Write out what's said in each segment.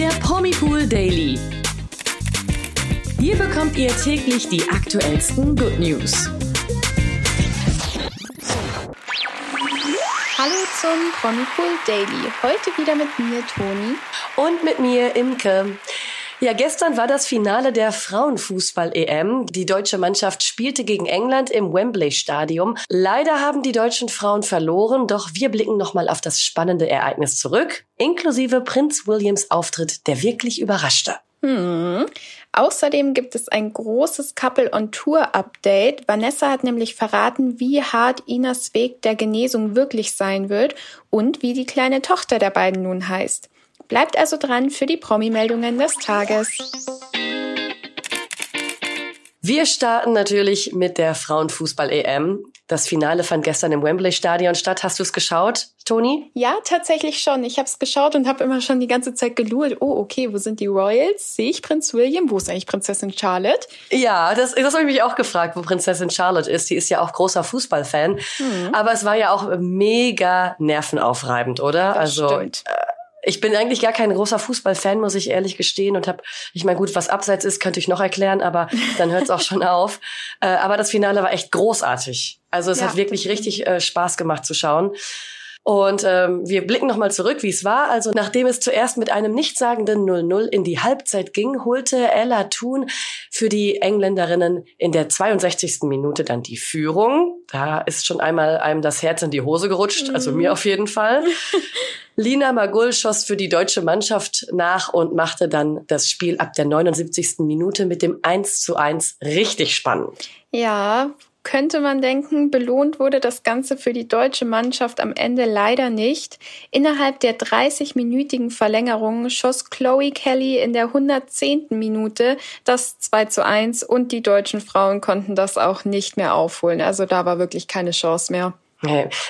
Der Promipool Daily. Hier bekommt ihr täglich die aktuellsten Good News. Hallo zum Promipool Daily. Heute wieder mit mir, Toni. Und mit mir, Imke. Ja, gestern war das Finale der Frauenfußball-EM. Die deutsche Mannschaft spielte gegen England im Wembley-Stadium. Leider haben die deutschen Frauen verloren, doch wir blicken nochmal auf das spannende Ereignis zurück, inklusive Prinz Williams Auftritt, der wirklich überraschte. Hm. Außerdem gibt es ein großes Couple-on-Tour-Update. Vanessa hat nämlich verraten, wie hart Inas Weg der Genesung wirklich sein wird und wie die kleine Tochter der beiden nun heißt. Bleibt also dran für die Promi-Meldungen des Tages. Wir starten natürlich mit der Frauenfußball-EM. Das Finale fand gestern im Wembley-Stadion statt. Hast du es geschaut, Toni? Ja, tatsächlich schon. Ich habe es geschaut und habe immer schon die ganze Zeit gelurrt. Oh, okay, wo sind die Royals? Sehe ich Prinz William? Wo ist eigentlich Prinzessin Charlotte? Ja, das, das habe ich mich auch gefragt, wo Prinzessin Charlotte ist. Die ist ja auch großer Fußballfan. Hm. Aber es war ja auch mega nervenaufreibend, oder? Das also stimmt. Äh, ich bin eigentlich gar kein großer Fußballfan, muss ich ehrlich gestehen. Und habe, ich meine, gut, was abseits ist, könnte ich noch erklären, aber dann hört es auch schon auf. Äh, aber das Finale war echt großartig. Also es ja, hat wirklich richtig äh, Spaß gemacht zu schauen. Und ähm, wir blicken nochmal zurück, wie es war. Also nachdem es zuerst mit einem nichtssagenden 0-0 in die Halbzeit ging, holte Ella Thun für die Engländerinnen in der 62. Minute dann die Führung. Da ist schon einmal einem das Herz in die Hose gerutscht, also mir mhm. auf jeden Fall. Lina Magul schoss für die deutsche Mannschaft nach und machte dann das Spiel ab der 79. Minute mit dem 1 zu 1 richtig spannend. Ja, könnte man denken, belohnt wurde das Ganze für die deutsche Mannschaft am Ende leider nicht. Innerhalb der 30-minütigen Verlängerung schoss Chloe Kelly in der 110. Minute das 2 zu 1 und die deutschen Frauen konnten das auch nicht mehr aufholen. Also da war wirklich keine Chance mehr.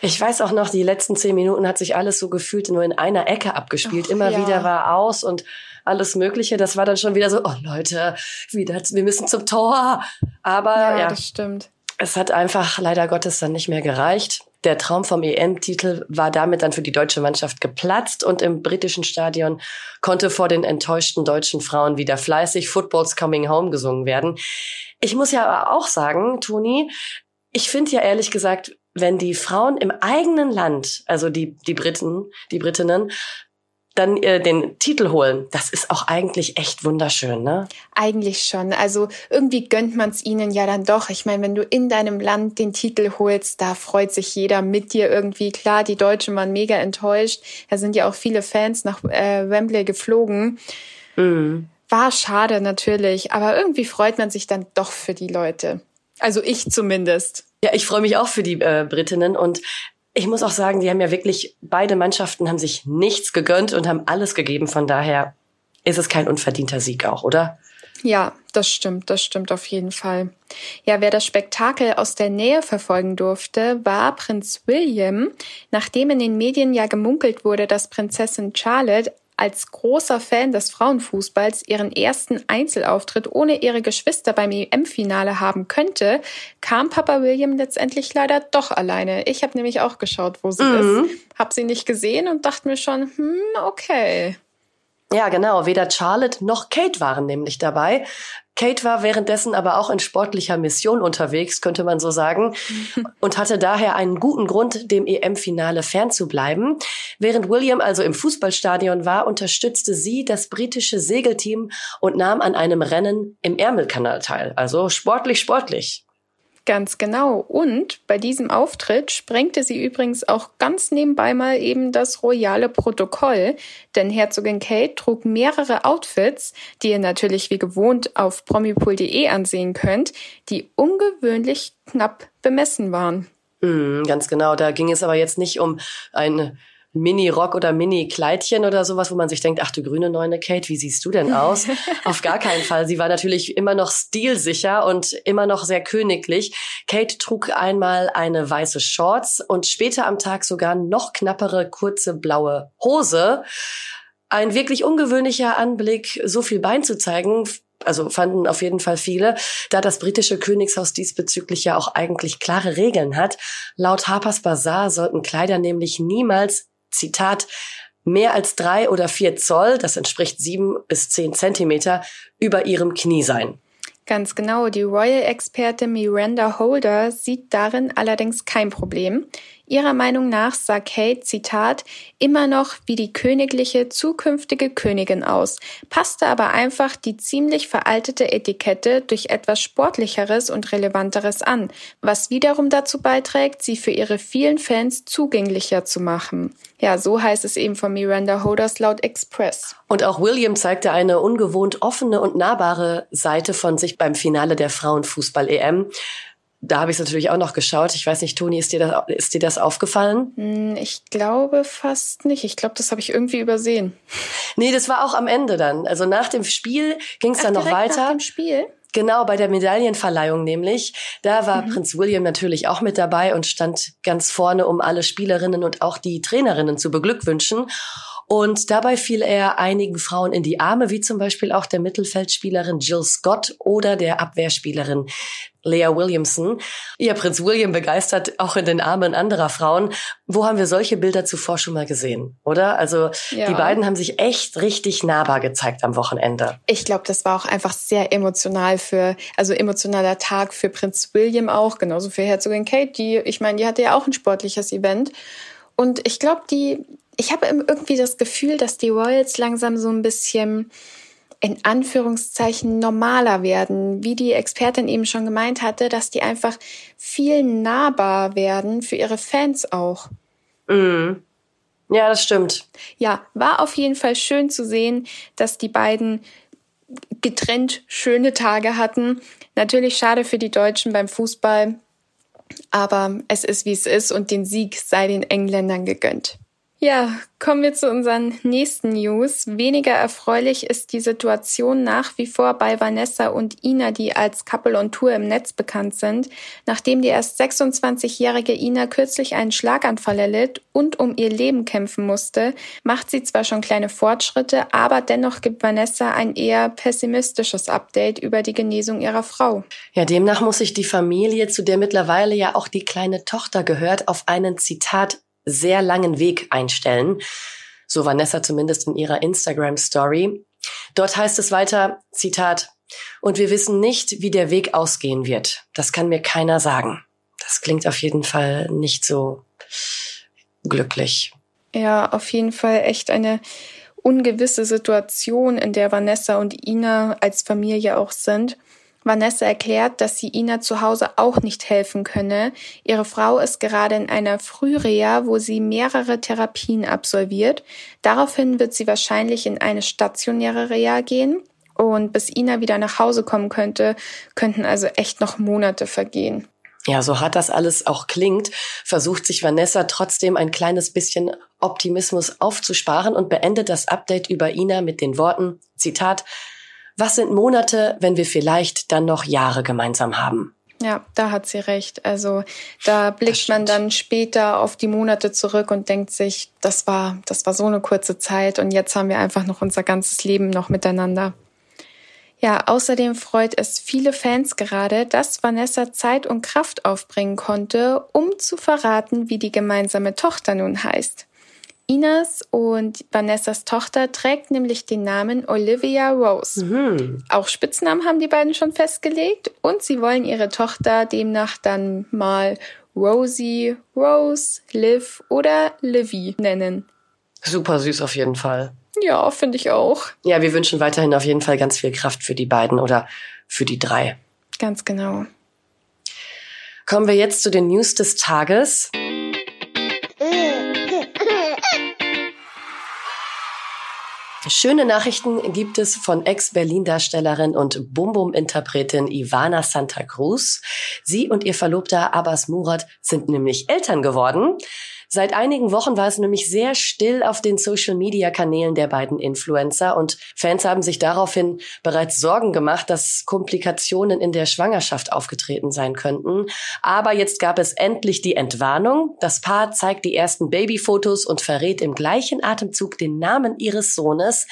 Ich weiß auch noch, die letzten zehn Minuten hat sich alles so gefühlt nur in einer Ecke abgespielt. Och, Immer ja. wieder war aus und alles Mögliche. Das war dann schon wieder so, oh Leute, wieder, wir müssen zum Tor. Aber ja, ja das stimmt. Es hat einfach leider Gottes dann nicht mehr gereicht. Der Traum vom EM-Titel war damit dann für die deutsche Mannschaft geplatzt und im britischen Stadion konnte vor den enttäuschten deutschen Frauen wieder fleißig Football's Coming Home gesungen werden. Ich muss ja aber auch sagen, Toni, ich finde ja ehrlich gesagt, wenn die Frauen im eigenen Land, also die, die Briten, die Britinnen, dann äh, den Titel holen. Das ist auch eigentlich echt wunderschön, ne? Eigentlich schon. Also irgendwie gönnt man es ihnen ja dann doch. Ich meine, wenn du in deinem Land den Titel holst, da freut sich jeder mit dir irgendwie. Klar, die Deutschen waren mega enttäuscht. Da sind ja auch viele Fans nach äh, Wembley geflogen. Mhm. War schade natürlich, aber irgendwie freut man sich dann doch für die Leute. Also ich zumindest. Ja, ich freue mich auch für die äh, Britinnen und ich muss auch sagen, die haben ja wirklich, beide Mannschaften haben sich nichts gegönnt und haben alles gegeben. Von daher ist es kein unverdienter Sieg auch, oder? Ja, das stimmt, das stimmt auf jeden Fall. Ja, wer das Spektakel aus der Nähe verfolgen durfte, war Prinz William. Nachdem in den Medien ja gemunkelt wurde, dass Prinzessin Charlotte als großer Fan des Frauenfußballs ihren ersten Einzelauftritt ohne ihre Geschwister beim EM-Finale haben könnte, kam Papa William letztendlich leider doch alleine. Ich habe nämlich auch geschaut, wo sie mhm. ist, habe sie nicht gesehen und dachte mir schon, hm, okay. Ja, genau. Weder Charlotte noch Kate waren nämlich dabei. Kate war währenddessen aber auch in sportlicher Mission unterwegs, könnte man so sagen, und hatte daher einen guten Grund, dem EM-Finale fernzubleiben. Während William also im Fußballstadion war, unterstützte sie das britische Segelteam und nahm an einem Rennen im Ärmelkanal teil. Also sportlich, sportlich. Ganz genau. Und bei diesem Auftritt sprengte sie übrigens auch ganz nebenbei mal eben das royale Protokoll, denn Herzogin Kate trug mehrere Outfits, die ihr natürlich wie gewohnt auf promipool.de ansehen könnt, die ungewöhnlich knapp bemessen waren. Mm, ganz genau. Da ging es aber jetzt nicht um ein Mini-Rock oder Mini-Kleidchen oder sowas, wo man sich denkt, ach du grüne Neune, Kate, wie siehst du denn aus? Auf gar keinen Fall. Sie war natürlich immer noch stilsicher und immer noch sehr königlich. Kate trug einmal eine weiße Shorts und später am Tag sogar noch knappere, kurze blaue Hose. Ein wirklich ungewöhnlicher Anblick, so viel Bein zu zeigen, also fanden auf jeden Fall viele, da das britische Königshaus diesbezüglich ja auch eigentlich klare Regeln hat. Laut Harper's Bazaar sollten Kleider nämlich niemals Zitat, mehr als drei oder vier Zoll, das entspricht sieben bis zehn Zentimeter, über ihrem Knie sein. Ganz genau, die Royal-Expertin Miranda Holder sieht darin allerdings kein Problem. Ihrer Meinung nach sah Kate, Zitat, immer noch wie die königliche zukünftige Königin aus, passte aber einfach die ziemlich veraltete Etikette durch etwas Sportlicheres und Relevanteres an, was wiederum dazu beiträgt, sie für ihre vielen Fans zugänglicher zu machen. Ja, so heißt es eben von Miranda Hoders laut Express. Und auch William zeigte eine ungewohnt offene und nahbare Seite von sich beim Finale der Frauenfußball-EM da habe ich es natürlich auch noch geschaut. Ich weiß nicht, Toni, ist dir das, ist dir das aufgefallen? Hm, ich glaube fast nicht. Ich glaube, das habe ich irgendwie übersehen. Nee, das war auch am Ende dann. Also nach dem Spiel ging es dann noch weiter. Nach dem Spiel? Genau, bei der Medaillenverleihung nämlich. Da war mhm. Prinz William natürlich auch mit dabei und stand ganz vorne, um alle Spielerinnen und auch die Trainerinnen zu beglückwünschen. Und dabei fiel er einigen Frauen in die Arme, wie zum Beispiel auch der Mittelfeldspielerin Jill Scott oder der Abwehrspielerin Leah Williamson. Ihr Prinz William begeistert auch in den Armen anderer Frauen. Wo haben wir solche Bilder zuvor schon mal gesehen, oder? Also ja. die beiden haben sich echt richtig nahbar gezeigt am Wochenende. Ich glaube, das war auch einfach sehr emotional für, also emotionaler Tag für Prinz William auch, genauso für Herzogin Kate, die, ich meine, die hatte ja auch ein sportliches Event. Und ich glaube, die, ich habe irgendwie das Gefühl, dass die Royals langsam so ein bisschen in Anführungszeichen normaler werden, wie die Expertin eben schon gemeint hatte, dass die einfach viel nahbar werden für ihre Fans auch. Mm. Ja, das stimmt. Ja, war auf jeden Fall schön zu sehen, dass die beiden getrennt schöne Tage hatten. Natürlich schade für die Deutschen beim Fußball, aber es ist wie es ist und den Sieg sei den Engländern gegönnt. Ja, kommen wir zu unseren nächsten News. Weniger erfreulich ist die Situation nach wie vor bei Vanessa und Ina, die als Couple on Tour im Netz bekannt sind. Nachdem die erst 26-jährige Ina kürzlich einen Schlaganfall erlitt und um ihr Leben kämpfen musste, macht sie zwar schon kleine Fortschritte, aber dennoch gibt Vanessa ein eher pessimistisches Update über die Genesung ihrer Frau. Ja, demnach muss sich die Familie, zu der mittlerweile ja auch die kleine Tochter gehört, auf einen Zitat sehr langen Weg einstellen. So Vanessa zumindest in ihrer Instagram Story. Dort heißt es weiter, Zitat, und wir wissen nicht, wie der Weg ausgehen wird. Das kann mir keiner sagen. Das klingt auf jeden Fall nicht so glücklich. Ja, auf jeden Fall echt eine ungewisse Situation, in der Vanessa und Ina als Familie auch sind. Vanessa erklärt, dass sie Ina zu Hause auch nicht helfen könne. Ihre Frau ist gerade in einer Frühreha, wo sie mehrere Therapien absolviert. Daraufhin wird sie wahrscheinlich in eine stationäre Reha gehen. Und bis Ina wieder nach Hause kommen könnte, könnten also echt noch Monate vergehen. Ja, so hart das alles auch klingt, versucht sich Vanessa trotzdem ein kleines bisschen Optimismus aufzusparen und beendet das Update über Ina mit den Worten, Zitat, was sind Monate, wenn wir vielleicht dann noch Jahre gemeinsam haben? Ja, da hat sie recht. Also da blickt man dann später auf die Monate zurück und denkt sich, das war, das war so eine kurze Zeit und jetzt haben wir einfach noch unser ganzes Leben noch miteinander. Ja, außerdem freut es viele Fans gerade, dass Vanessa Zeit und Kraft aufbringen konnte, um zu verraten, wie die gemeinsame Tochter nun heißt. Inas und Vanessas Tochter trägt nämlich den Namen Olivia Rose. Mhm. Auch Spitznamen haben die beiden schon festgelegt und sie wollen ihre Tochter demnach dann mal Rosie, Rose, Liv oder Livy nennen. Super süß auf jeden Fall. Ja, finde ich auch. Ja, wir wünschen weiterhin auf jeden Fall ganz viel Kraft für die beiden oder für die drei. Ganz genau. Kommen wir jetzt zu den News des Tages. Schöne Nachrichten gibt es von Ex-Berlin-Darstellerin und Bum-Bum-Interpretin Ivana Santa Cruz. Sie und ihr Verlobter Abbas Murat sind nämlich Eltern geworden. Seit einigen Wochen war es nämlich sehr still auf den Social-Media-Kanälen der beiden Influencer und Fans haben sich daraufhin bereits Sorgen gemacht, dass Komplikationen in der Schwangerschaft aufgetreten sein könnten. Aber jetzt gab es endlich die Entwarnung. Das Paar zeigt die ersten Babyfotos und verrät im gleichen Atemzug den Namen ihres Sohnes.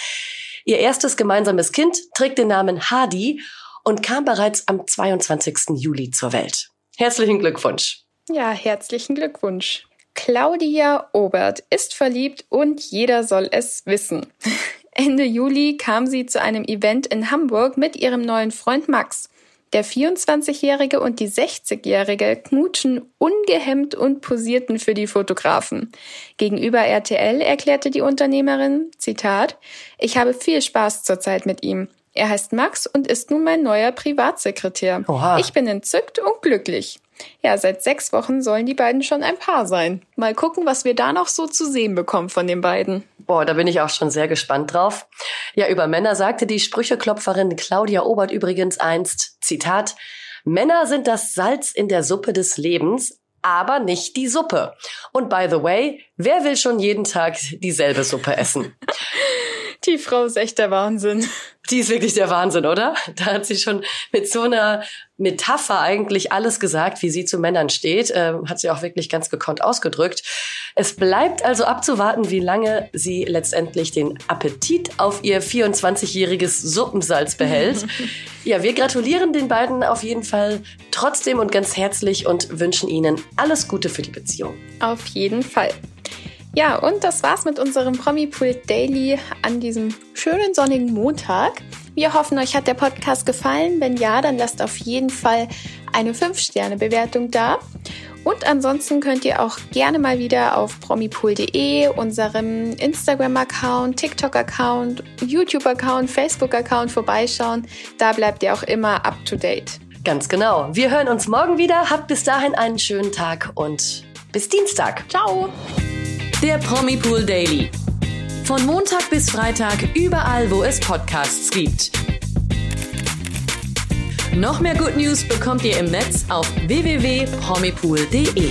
Ihr erstes gemeinsames Kind trägt den Namen Hadi und kam bereits am 22. Juli zur Welt. Herzlichen Glückwunsch. Ja, herzlichen Glückwunsch. Claudia Obert ist verliebt und jeder soll es wissen. Ende Juli kam sie zu einem Event in Hamburg mit ihrem neuen Freund Max. Der 24-Jährige und die 60-Jährige knutschen ungehemmt und posierten für die Fotografen. Gegenüber RTL erklärte die Unternehmerin, Zitat, ich habe viel Spaß zurzeit mit ihm. Er heißt Max und ist nun mein neuer Privatsekretär. Oha. Ich bin entzückt und glücklich. Ja, seit sechs Wochen sollen die beiden schon ein Paar sein. Mal gucken, was wir da noch so zu sehen bekommen von den beiden. Boah, da bin ich auch schon sehr gespannt drauf. Ja, über Männer sagte die Sprücheklopferin Claudia Obert übrigens einst, Zitat, Männer sind das Salz in der Suppe des Lebens, aber nicht die Suppe. Und by the way, wer will schon jeden Tag dieselbe Suppe essen? Die Frau ist echt der Wahnsinn. Die ist wirklich der Wahnsinn, oder? Da hat sie schon mit so einer Metapher eigentlich alles gesagt, wie sie zu Männern steht. Äh, hat sie auch wirklich ganz gekonnt ausgedrückt. Es bleibt also abzuwarten, wie lange sie letztendlich den Appetit auf ihr 24-jähriges Suppensalz behält. ja, wir gratulieren den beiden auf jeden Fall trotzdem und ganz herzlich und wünschen ihnen alles Gute für die Beziehung. Auf jeden Fall. Ja, und das war's mit unserem Promi-Pool Daily an diesem schönen sonnigen Montag. Wir hoffen, euch hat der Podcast gefallen. Wenn ja, dann lasst auf jeden Fall eine 5-Sterne-Bewertung da. Und ansonsten könnt ihr auch gerne mal wieder auf promipool.de, unserem Instagram-Account, TikTok-Account, YouTube-Account, Facebook-Account vorbeischauen. Da bleibt ihr auch immer up to date. Ganz genau. Wir hören uns morgen wieder. Habt bis dahin einen schönen Tag und bis Dienstag. Ciao. Der Promipool Daily. Von Montag bis Freitag überall, wo es Podcasts gibt. Noch mehr Good News bekommt ihr im Netz auf www.promipool.de.